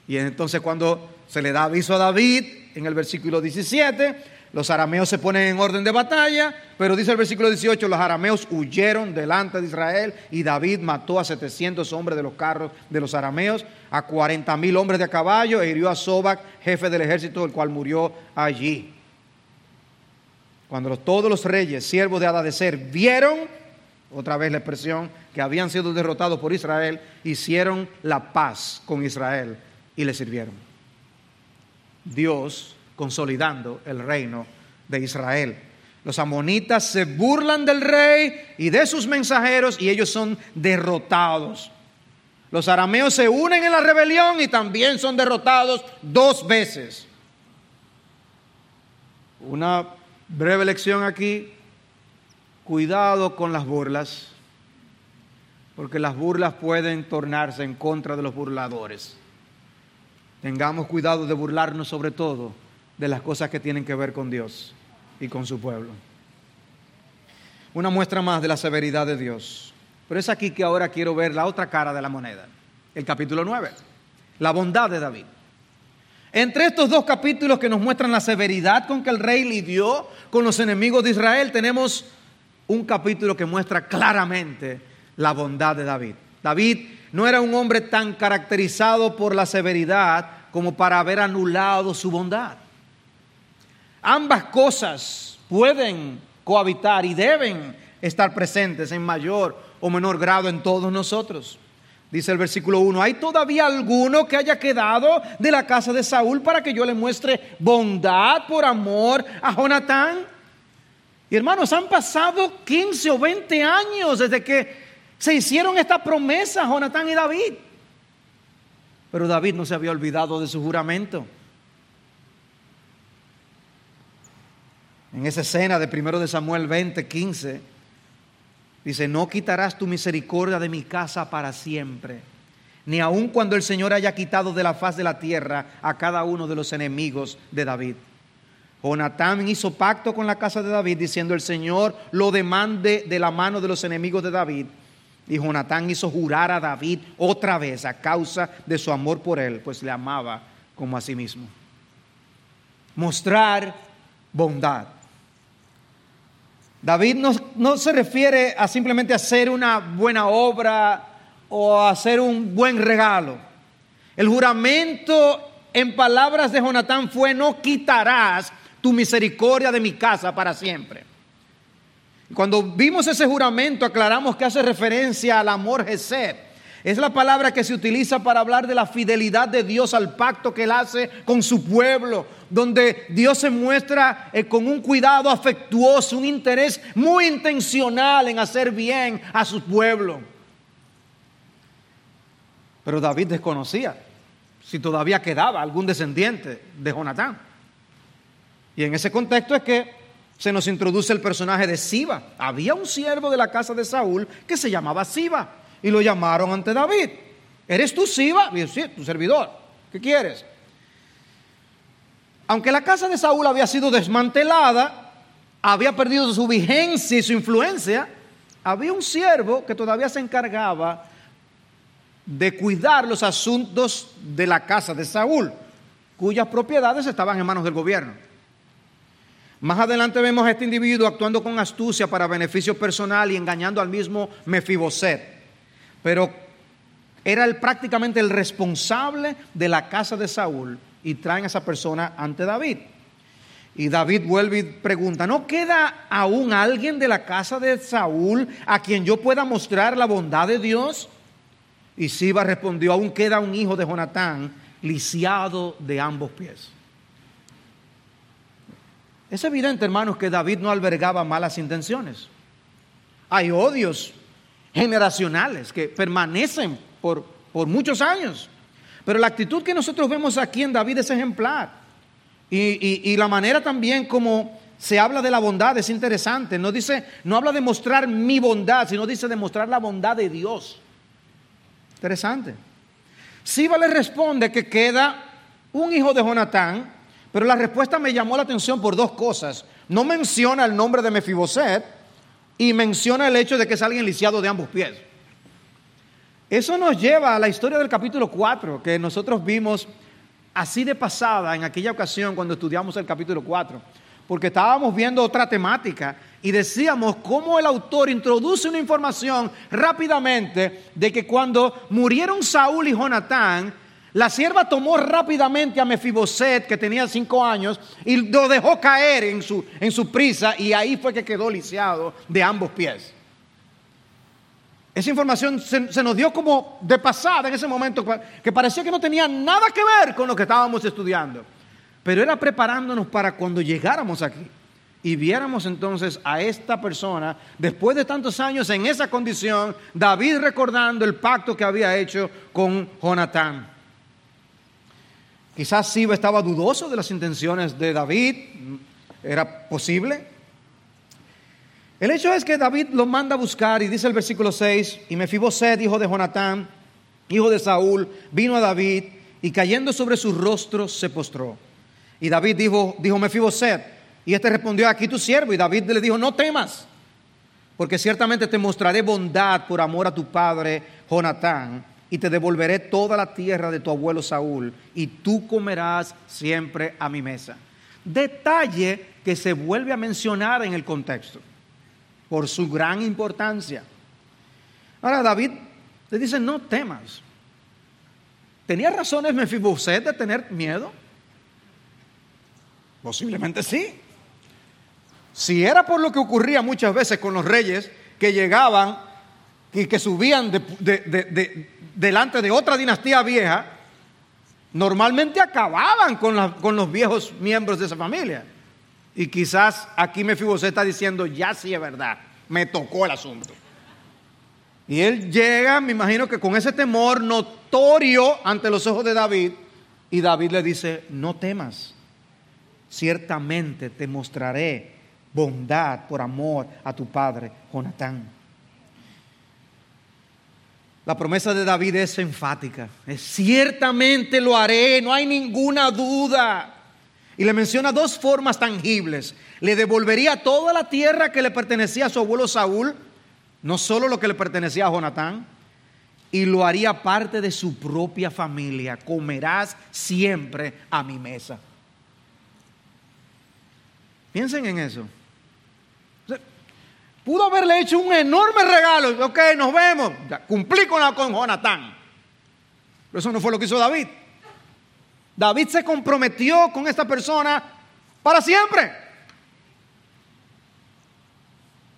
Y entonces cuando se le da aviso a David, en el versículo 17, los arameos se ponen en orden de batalla, pero dice el versículo 18, los arameos huyeron delante de Israel y David mató a 700 hombres de los carros de los arameos, a 40 mil hombres de a caballo e hirió a Sobac, jefe del ejército, el cual murió allí. Cuando todos los reyes, siervos de Adadecer, vieron, otra vez la expresión, que habían sido derrotados por Israel, hicieron la paz con Israel y le sirvieron. Dios consolidando el reino de Israel. Los amonitas se burlan del rey y de sus mensajeros y ellos son derrotados. Los arameos se unen en la rebelión y también son derrotados dos veces. Una breve lección aquí. Cuidado con las burlas, porque las burlas pueden tornarse en contra de los burladores. Tengamos cuidado de burlarnos sobre todo de las cosas que tienen que ver con Dios y con su pueblo. Una muestra más de la severidad de Dios. Pero es aquí que ahora quiero ver la otra cara de la moneda, el capítulo 9, la bondad de David. Entre estos dos capítulos que nos muestran la severidad con que el rey lidió con los enemigos de Israel, tenemos un capítulo que muestra claramente la bondad de David. David no era un hombre tan caracterizado por la severidad como para haber anulado su bondad. Ambas cosas pueden cohabitar y deben estar presentes en mayor o menor grado en todos nosotros. Dice el versículo 1, ¿hay todavía alguno que haya quedado de la casa de Saúl para que yo le muestre bondad por amor a Jonatán? Y hermanos, han pasado 15 o 20 años desde que se hicieron esta promesa Jonatán y David. Pero David no se había olvidado de su juramento. En esa escena de primero de Samuel 20, 15, dice, no quitarás tu misericordia de mi casa para siempre, ni aun cuando el Señor haya quitado de la faz de la tierra a cada uno de los enemigos de David. Jonatán hizo pacto con la casa de David diciendo, el Señor lo demande de la mano de los enemigos de David. Y Jonatán hizo jurar a David otra vez a causa de su amor por él, pues le amaba como a sí mismo. Mostrar bondad. David no, se refiere a simplemente hacer una buena obra o hacer un buen regalo. El juramento en palabras de Jonatán fue, no quitarás tu misericordia de mi casa para siempre. Cuando vimos ese juramento aclaramos que hace referencia al amor Gesed es la palabra que se utiliza para hablar de la fidelidad de Dios al pacto que Él hace con su pueblo, donde Dios se muestra eh, con un cuidado afectuoso, un interés muy intencional en hacer bien a su pueblo. Pero David desconocía si todavía quedaba algún descendiente de Jonatán. Y en ese contexto es que se nos introduce el personaje de Siba. Había un siervo de la casa de Saúl que se llamaba Siba y lo llamaron ante David. ¿Eres tú Siba? Y sí, tu servidor. ¿Qué quieres? Aunque la casa de Saúl había sido desmantelada, había perdido su vigencia y su influencia, había un siervo que todavía se encargaba de cuidar los asuntos de la casa de Saúl, cuyas propiedades estaban en manos del gobierno. Más adelante vemos a este individuo actuando con astucia para beneficio personal y engañando al mismo Mefiboset. Pero era prácticamente el responsable de la casa de Saúl y traen a esa persona ante David. Y David vuelve y pregunta, ¿no queda aún alguien de la casa de Saúl a quien yo pueda mostrar la bondad de Dios? Y Siba respondió, aún queda un hijo de Jonatán, lisiado de ambos pies. Es evidente, hermanos, que David no albergaba malas intenciones. Hay odios generacionales que permanecen por, por muchos años. Pero la actitud que nosotros vemos aquí en David es ejemplar. Y, la manera también como se habla de la bondad es interesante. No dice, no habla de mostrar mi bondad, sino dice de mostrar la bondad de Dios. Interesante. Siba le responde que queda un hijo de Jonatán, pero la respuesta me llamó la atención por dos cosas. No menciona el nombre de Mefiboset y menciona el hecho de que es alguien lisiado de ambos pies. Eso nos lleva a la historia del capítulo 4 que nosotros vimos así de pasada en aquella ocasión cuando estudiamos el capítulo 4, porque estábamos viendo otra temática y decíamos cómo el autor introduce una información rápidamente de que cuando murieron Saúl y Jonatán, la sierva tomó rápidamente a Mefiboset, que tenía cinco años, y lo dejó caer en su, en su prisa, y ahí fue que quedó lisiado de ambos pies. Esa información se, nos dio como de pasada en ese momento, que parecía que no tenía nada que ver con lo que estábamos estudiando. Pero era preparándonos para cuando llegáramos aquí y viéramos entonces a esta persona, después de tantos años en esa condición, David recordando el pacto que había hecho con Jonatán. Quizás Siba estaba dudoso de las intenciones de David, era posible, el hecho es que David lo manda a buscar y dice el versículo 6, y Mefiboset, hijo de Jonatán, hijo de Saúl, vino a David y cayendo sobre su rostro se postró. Y David dijo, dijo Mefiboset, y este respondió, aquí tu siervo. Y David le dijo, no temas, porque ciertamente te mostraré bondad por amor a tu padre Jonatán, y te devolveré toda la tierra de tu abuelo Saúl, y tú comerás siempre a mi mesa. Detalle que se vuelve a mencionar en el contexto por su gran importancia. Ahora David le dice, no temas. ¿Tenía razones Mefiboset de tener miedo? Posiblemente sí. Si era por lo que ocurría muchas veces con los reyes que llegaban y que subían delante de otra dinastía vieja, normalmente acababan con, los viejos miembros de esa familia. Y quizás aquí Mefiboset está diciendo, ya sí es verdad, me tocó el asunto. Y él llega, me imagino que con ese temor notorio ante los ojos de David, y David le dice, no temas, ciertamente te mostraré bondad por amor a tu padre Jonatán. La promesa de David es enfática, es ciertamente lo haré, no hay ninguna duda. Y le menciona dos formas tangibles. Le devolvería toda la tierra que le pertenecía a su abuelo Saúl, no solo lo que le pertenecía a Jonatán, y lo haría parte de su propia familia. Comerás siempre a mi mesa. Piensen en eso. Pudo haberle hecho un enorme regalo. Ok, nos vemos. cumplí con, la, con Jonatán. Pero eso no fue lo que hizo David. David se comprometió con esta persona para siempre.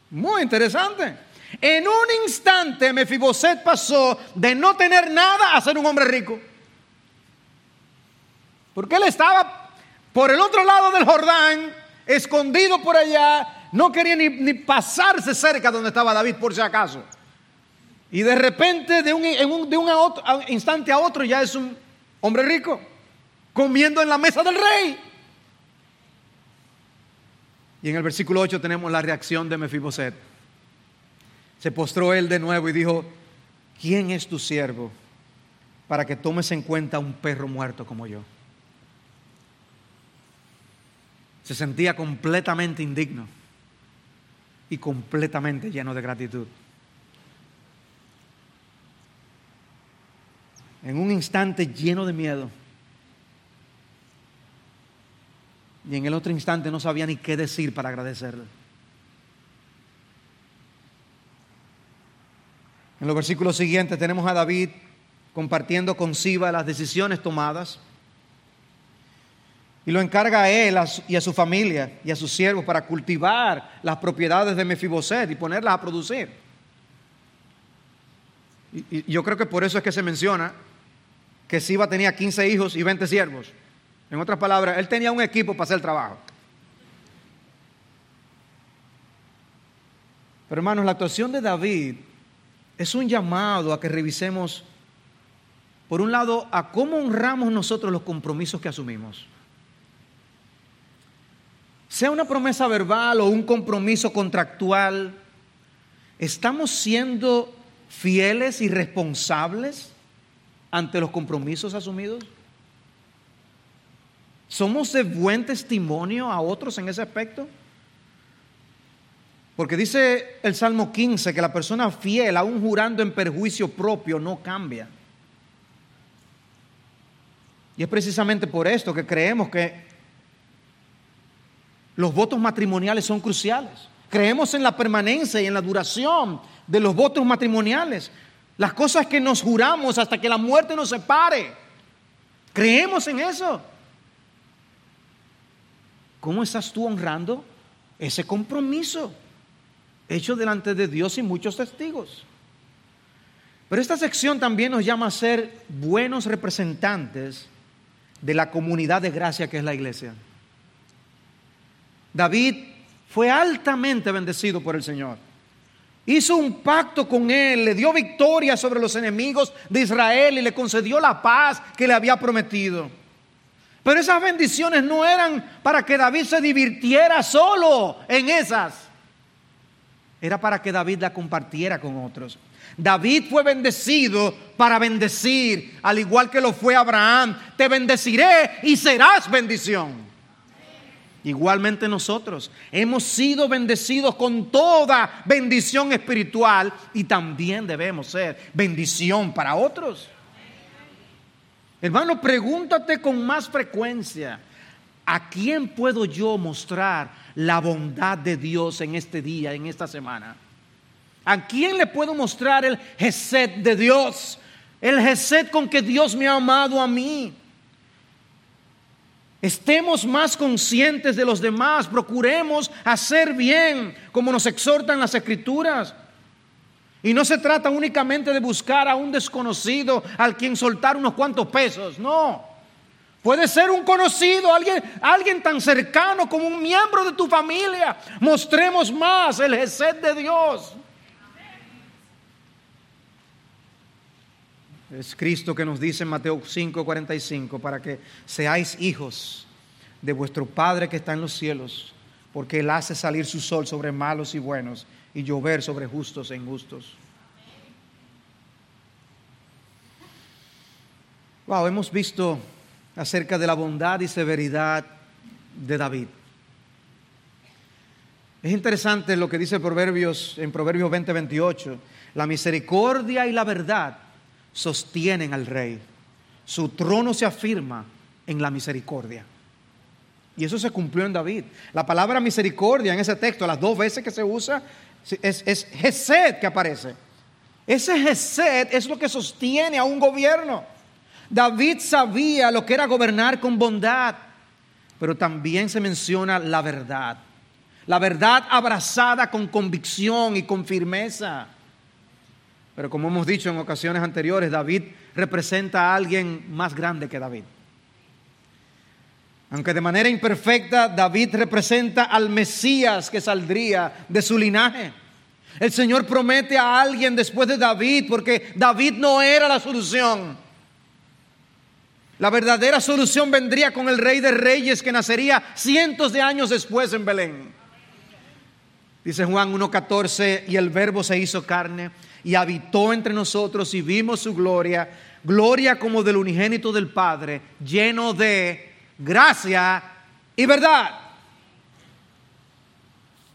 Muy interesante. En un instante Mefiboset pasó de no tener nada a ser un hombre rico. Porque él estaba por el otro lado del Jordán, escondido por allá, no quería ni, pasarse cerca donde estaba David por si acaso. Y de repente, de un, de un instante a otro, ya es un hombre rico comiendo en la mesa del rey. Y en el versículo 8 tenemos la reacción de Mefiboset. Se postró él de nuevo y dijo, ¿quién es tu siervo para que tomes en cuenta un perro muerto como yo? Se sentía completamente indigno y completamente lleno de gratitud. en un instante lleno de miedo. Y en el otro instante no sabía ni qué decir para agradecerle. En los versículos siguientes tenemos a David compartiendo con Siba las decisiones tomadas. Y lo encarga a él y a su familia y a sus siervos para cultivar las propiedades de Mefiboset y ponerlas a producir. Y, yo creo que por eso es que se menciona que Siba tenía 15 hijos y 20 siervos. En otras palabras, él tenía un equipo para hacer el trabajo. Pero hermanos, la actuación de David es un llamado a que revisemos, por un lado, a cómo honramos nosotros los compromisos que asumimos. Sea una promesa verbal o un compromiso contractual, ¿estamos siendo fieles y responsables ante los compromisos asumidos? ¿Somos de buen testimonio a otros en ese aspecto? Porque dice el Salmo 15 que la persona fiel, aún jurando en perjuicio propio, no cambia. Y es precisamente por esto que creemos que los votos matrimoniales son cruciales. Creemos en la permanencia y en la duración de los votos matrimoniales. Las cosas que nos juramos hasta que la muerte nos separe. Creemos en eso. ¿Cómo estás tú honrando ese compromiso? hecho delante de Dios y muchos testigos. Pero esta sección también nos llama a ser buenos representantes de la comunidad de gracia que es la iglesia. David fue altamente bendecido por el Señor. Hizo un pacto con él, le dio victoria sobre los enemigos de Israel y le concedió la paz que le había prometido. Pero esas bendiciones no eran para que David se divirtiera solo en esas era para que David la compartiera con otros. David fue bendecido para bendecir, al igual que lo fue Abraham. Te bendeciré y serás bendición. Igualmente nosotros hemos sido bendecidos con toda bendición espiritual y también debemos ser bendición para otros. Hermano, pregúntate con más frecuencia, ¿a quién puedo yo mostrar la bondad de Dios en este día, en esta semana? ¿A quién le puedo mostrar el Gesed de Dios? El Gesed con que Dios me ha amado a mí. Estemos más conscientes de los demás, procuremos hacer bien, como nos exhortan las escrituras. Y no se trata únicamente de buscar a un desconocido al quien soltar unos cuantos pesos, no. Puede ser un conocido, alguien, alguien tan cercano como un miembro de tu familia. Mostremos más el Gesed de Dios. Es Cristo que nos dice en Mateo 5:45 para que seáis hijos de vuestro Padre que está en los cielos, porque Él hace salir su sol sobre malos y buenos y llover sobre justos e injustos. Wow, hemos visto acerca de la bondad y severidad de David. Es interesante lo que dice Proverbios en Proverbios 20, La misericordia y la verdad sostienen al rey. Su trono se afirma en la misericordia. Y eso se cumplió en David. La palabra misericordia en ese texto, las dos veces que se usa, es, es Gesed que aparece. Ese Gesed es lo que sostiene a un gobierno. David sabía lo que era gobernar con bondad, pero también se menciona la verdad. La verdad abrazada con convicción y con firmeza. Pero como hemos dicho en ocasiones anteriores, David representa a alguien más grande que David. Aunque de manera imperfecta, David representa al Mesías que saldría de su linaje. El Señor promete a alguien después de David, porque David no era la solución. La verdadera solución vendría con el rey de reyes que nacería cientos de años después en Belén. Dice Juan 1.14, y el verbo se hizo carne y habitó entre nosotros y vimos su gloria, gloria como del unigénito del Padre, lleno de gracia y verdad,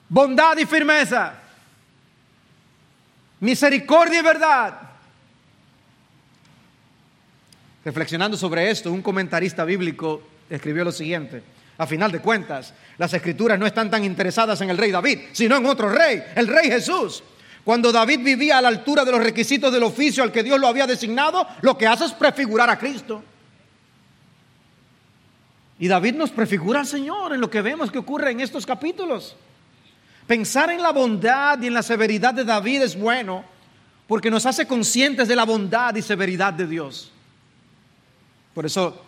bondad y firmeza, misericordia y verdad. Reflexionando sobre esto, un comentarista bíblico escribió lo siguiente. A final de cuentas, las escrituras no están tan interesadas en el rey David, sino en otro rey, el rey Jesús. Cuando David vivía a la altura de los requisitos del oficio al que Dios lo había designado, lo que hace es prefigurar a Cristo. Y David nos prefigura al Señor en lo que vemos que ocurre en estos capítulos. Pensar en la bondad y en la severidad de David es bueno porque nos hace conscientes de la bondad y severidad de Dios. Por eso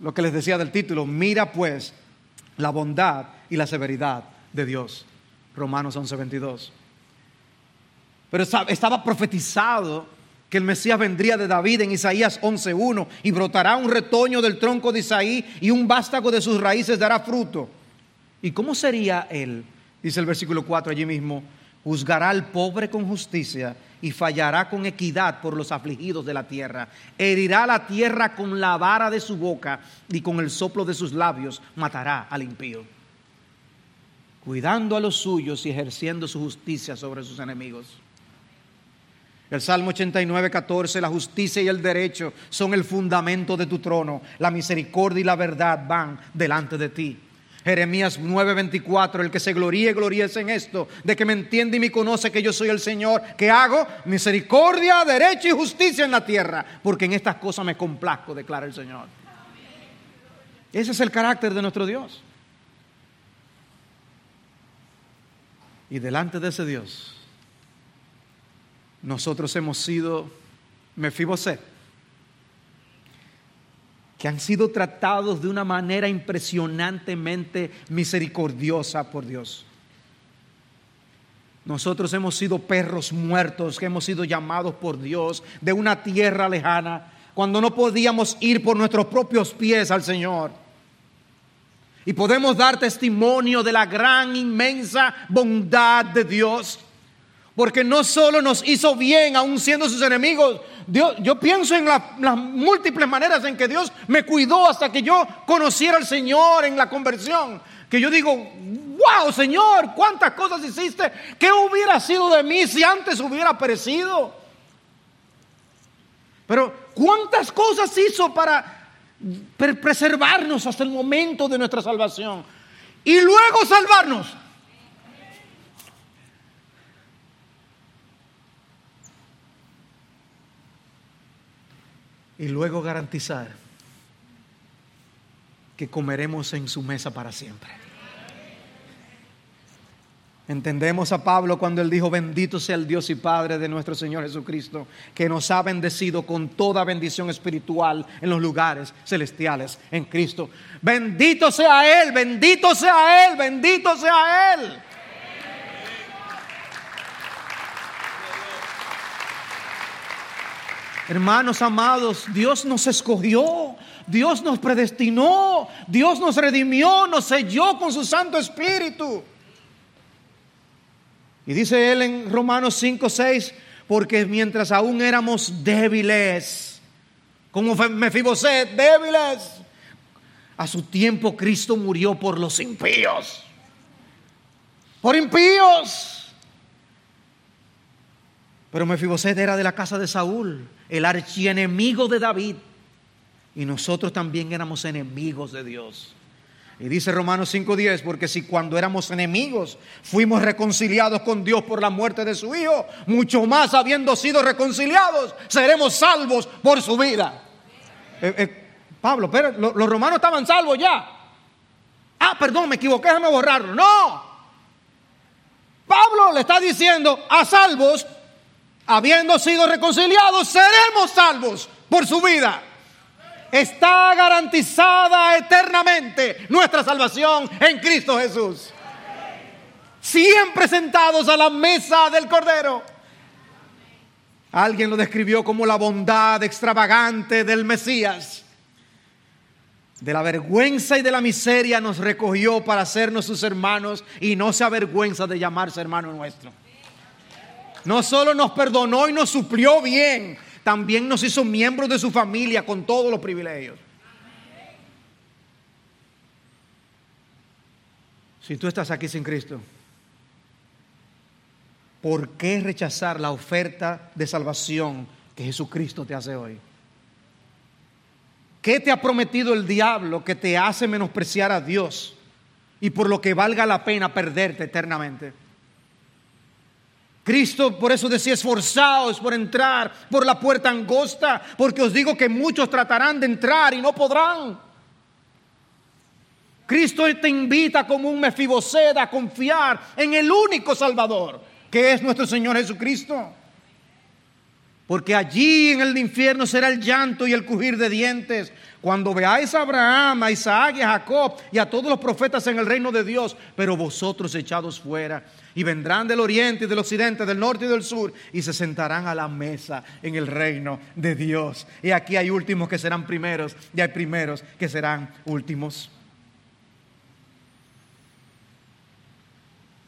lo que les decía del título, mira pues la bondad y la severidad de Dios. Romanos 11:22. Pero estaba profetizado que el Mesías vendría de David en Isaías 11:1 y brotará un retoño del tronco de Isaí y un vástago de sus raíces dará fruto. ¿Y cómo sería él? Dice el versículo 4 allí mismo, juzgará al pobre con justicia y fallará con equidad por los afligidos de la tierra. Herirá la tierra con la vara de su boca y con el soplo de sus labios matará al impío. Cuidando a los suyos y ejerciendo su justicia sobre sus enemigos. El Salmo 89, 14, la justicia y el derecho son el fundamento de tu trono. La misericordia y la verdad van delante de ti. Jeremías 9:24, el que se gloríe, gloríese en esto, de que me entiende y me conoce que yo soy el Señor, que hago misericordia, derecho y justicia en la tierra, porque en estas cosas me complazco, declara el Señor. Ese es el carácter de nuestro Dios. Y delante de ese Dios, nosotros hemos sido Mefiboset que han sido tratados de una manera impresionantemente misericordiosa por Dios. Nosotros hemos sido perros muertos que hemos sido llamados por Dios de una tierra lejana, cuando no podíamos ir por nuestros propios pies al Señor. Y podemos dar testimonio de la gran, inmensa bondad de Dios. Porque no solo nos hizo bien aún siendo sus enemigos, Dios, yo pienso en las múltiples maneras en que Dios me cuidó hasta que yo conociera al Señor en la conversión. Que yo digo, wow Señor, cuántas cosas hiciste. ¿Qué hubiera sido de mí si antes hubiera perecido? Pero cuántas cosas hizo para preservarnos hasta el momento de nuestra salvación. Y luego salvarnos. Y luego garantizar que comeremos en su mesa para siempre. Entendemos a Pablo cuando él dijo, bendito sea el Dios y Padre de nuestro Señor Jesucristo, que nos ha bendecido con toda bendición espiritual en los lugares celestiales en Cristo. Bendito sea Él, bendito sea Él, bendito sea Él. Hermanos amados, Dios nos escogió, Dios nos predestinó, Dios nos redimió, nos selló con su Santo Espíritu. Y dice él en Romanos 5, 6, porque mientras aún éramos débiles, como Mefiboset, débiles, a su tiempo Cristo murió por los impíos. Por impíos. Pero Mefiboset era de la casa de Saúl, el archienemigo de David. Y nosotros también éramos enemigos de Dios. Y dice Romanos 5:10, porque si cuando éramos enemigos fuimos reconciliados con Dios por la muerte de su Hijo, mucho más habiendo sido reconciliados, seremos salvos por su vida. Eh, eh, Pablo, pero los romanos estaban salvos ya. Ah, perdón, me equivoqué, déjame borrarlo. No. Pablo le está diciendo a salvos habiendo sido reconciliados, seremos salvos por su vida. Está garantizada eternamente nuestra salvación en Cristo Jesús. Siempre sentados a la mesa del Cordero. Alguien lo describió como la bondad extravagante del Mesías. De la vergüenza y de la miseria nos recogió para hacernos sus hermanos y no se avergüenza de llamarse hermano nuestro. No solo nos perdonó y nos suplió bien, también nos hizo miembros de su familia con todos los privilegios. Si tú estás aquí sin Cristo, ¿por qué rechazar la oferta de salvación que Jesucristo te hace hoy? ¿Qué te ha prometido el diablo que te hace menospreciar a Dios y por lo que valga la pena perderte eternamente? Cristo por eso decía, esforzaos por entrar por la puerta angosta, porque os digo que muchos tratarán de entrar y no podrán. Cristo te invita como un Mefibosed a confiar en el único Salvador, que es nuestro Señor Jesucristo. Porque allí en el infierno será el llanto y el crujir de dientes. Cuando veáis a Abraham, a Isaac y a Jacob y a todos los profetas en el reino de Dios, pero vosotros echados fuera. Y vendrán del oriente y del occidente, del norte y del sur, y se sentarán a la mesa en el reino de Dios. Y aquí hay últimos que serán primeros, y hay primeros que serán últimos.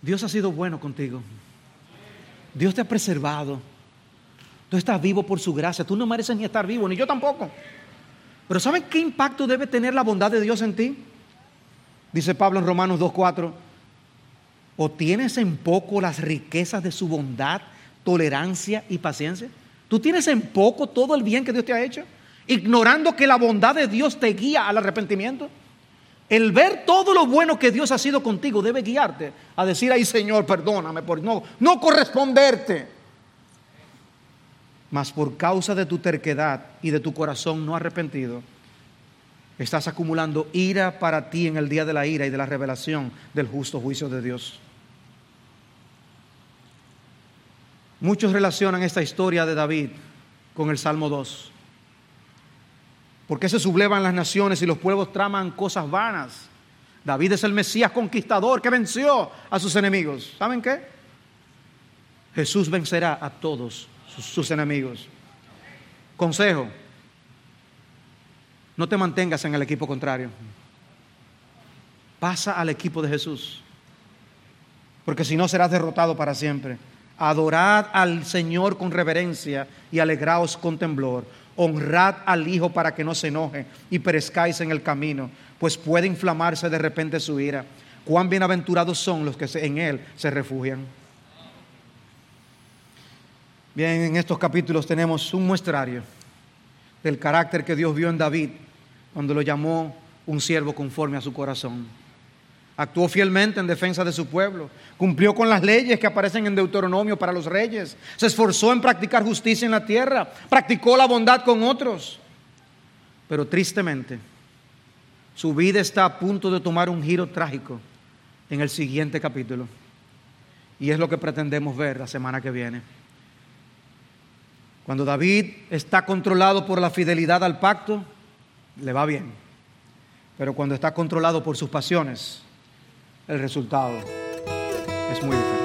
Dios ha sido bueno contigo. Dios te ha preservado. Tú estás vivo por su gracia. Tú no mereces ni estar vivo, ni yo tampoco. Pero ¿saben qué impacto debe tener la bondad de Dios en ti? Dice Pablo en Romanos 2.4. ¿O tienes en poco las riquezas de su bondad, tolerancia y paciencia? ¿Tú tienes en poco todo el bien que Dios te ha hecho? Ignorando que la bondad de Dios te guía al arrepentimiento. El ver todo lo bueno que Dios ha sido contigo debe guiarte a decir, ay Señor, perdóname por no, no corresponderte. Mas por causa de tu terquedad y de tu corazón no arrepentido, estás acumulando ira para ti en el día de la ira y de la revelación del justo juicio de Dios. Muchos relacionan esta historia de David con el Salmo 2. ¿Por qué se sublevan las naciones y los pueblos traman cosas vanas? David es el Mesías conquistador que venció a sus enemigos. ¿Saben qué? Jesús vencerá a todos sus, enemigos. Consejo, no te mantengas en el equipo contrario. Pasa al equipo de Jesús. Porque si no serás derrotado para siempre. Adorad al Señor con reverencia y alegraos con temblor honrad al Hijo para que no se enoje y perezcáis en el camino, pues puede inflamarse de repente su ira. Cuán bienaventurados son los que en Él se refugian. Bien, en estos capítulos tenemos un muestrario del carácter que Dios vio en David cuando lo llamó un siervo conforme a su corazón. Actuó fielmente en defensa de su pueblo. Cumplió con las leyes que aparecen en Deuteronomio para los reyes. Se esforzó en practicar justicia en la tierra. Practicó la bondad con otros. Pero tristemente, su vida está a punto de tomar un giro trágico en el siguiente capítulo. Y es lo que pretendemos ver la semana que viene. Cuando David está controlado por la fidelidad al pacto, le va bien. Pero cuando está controlado por sus pasiones, el resultado es muy diferente.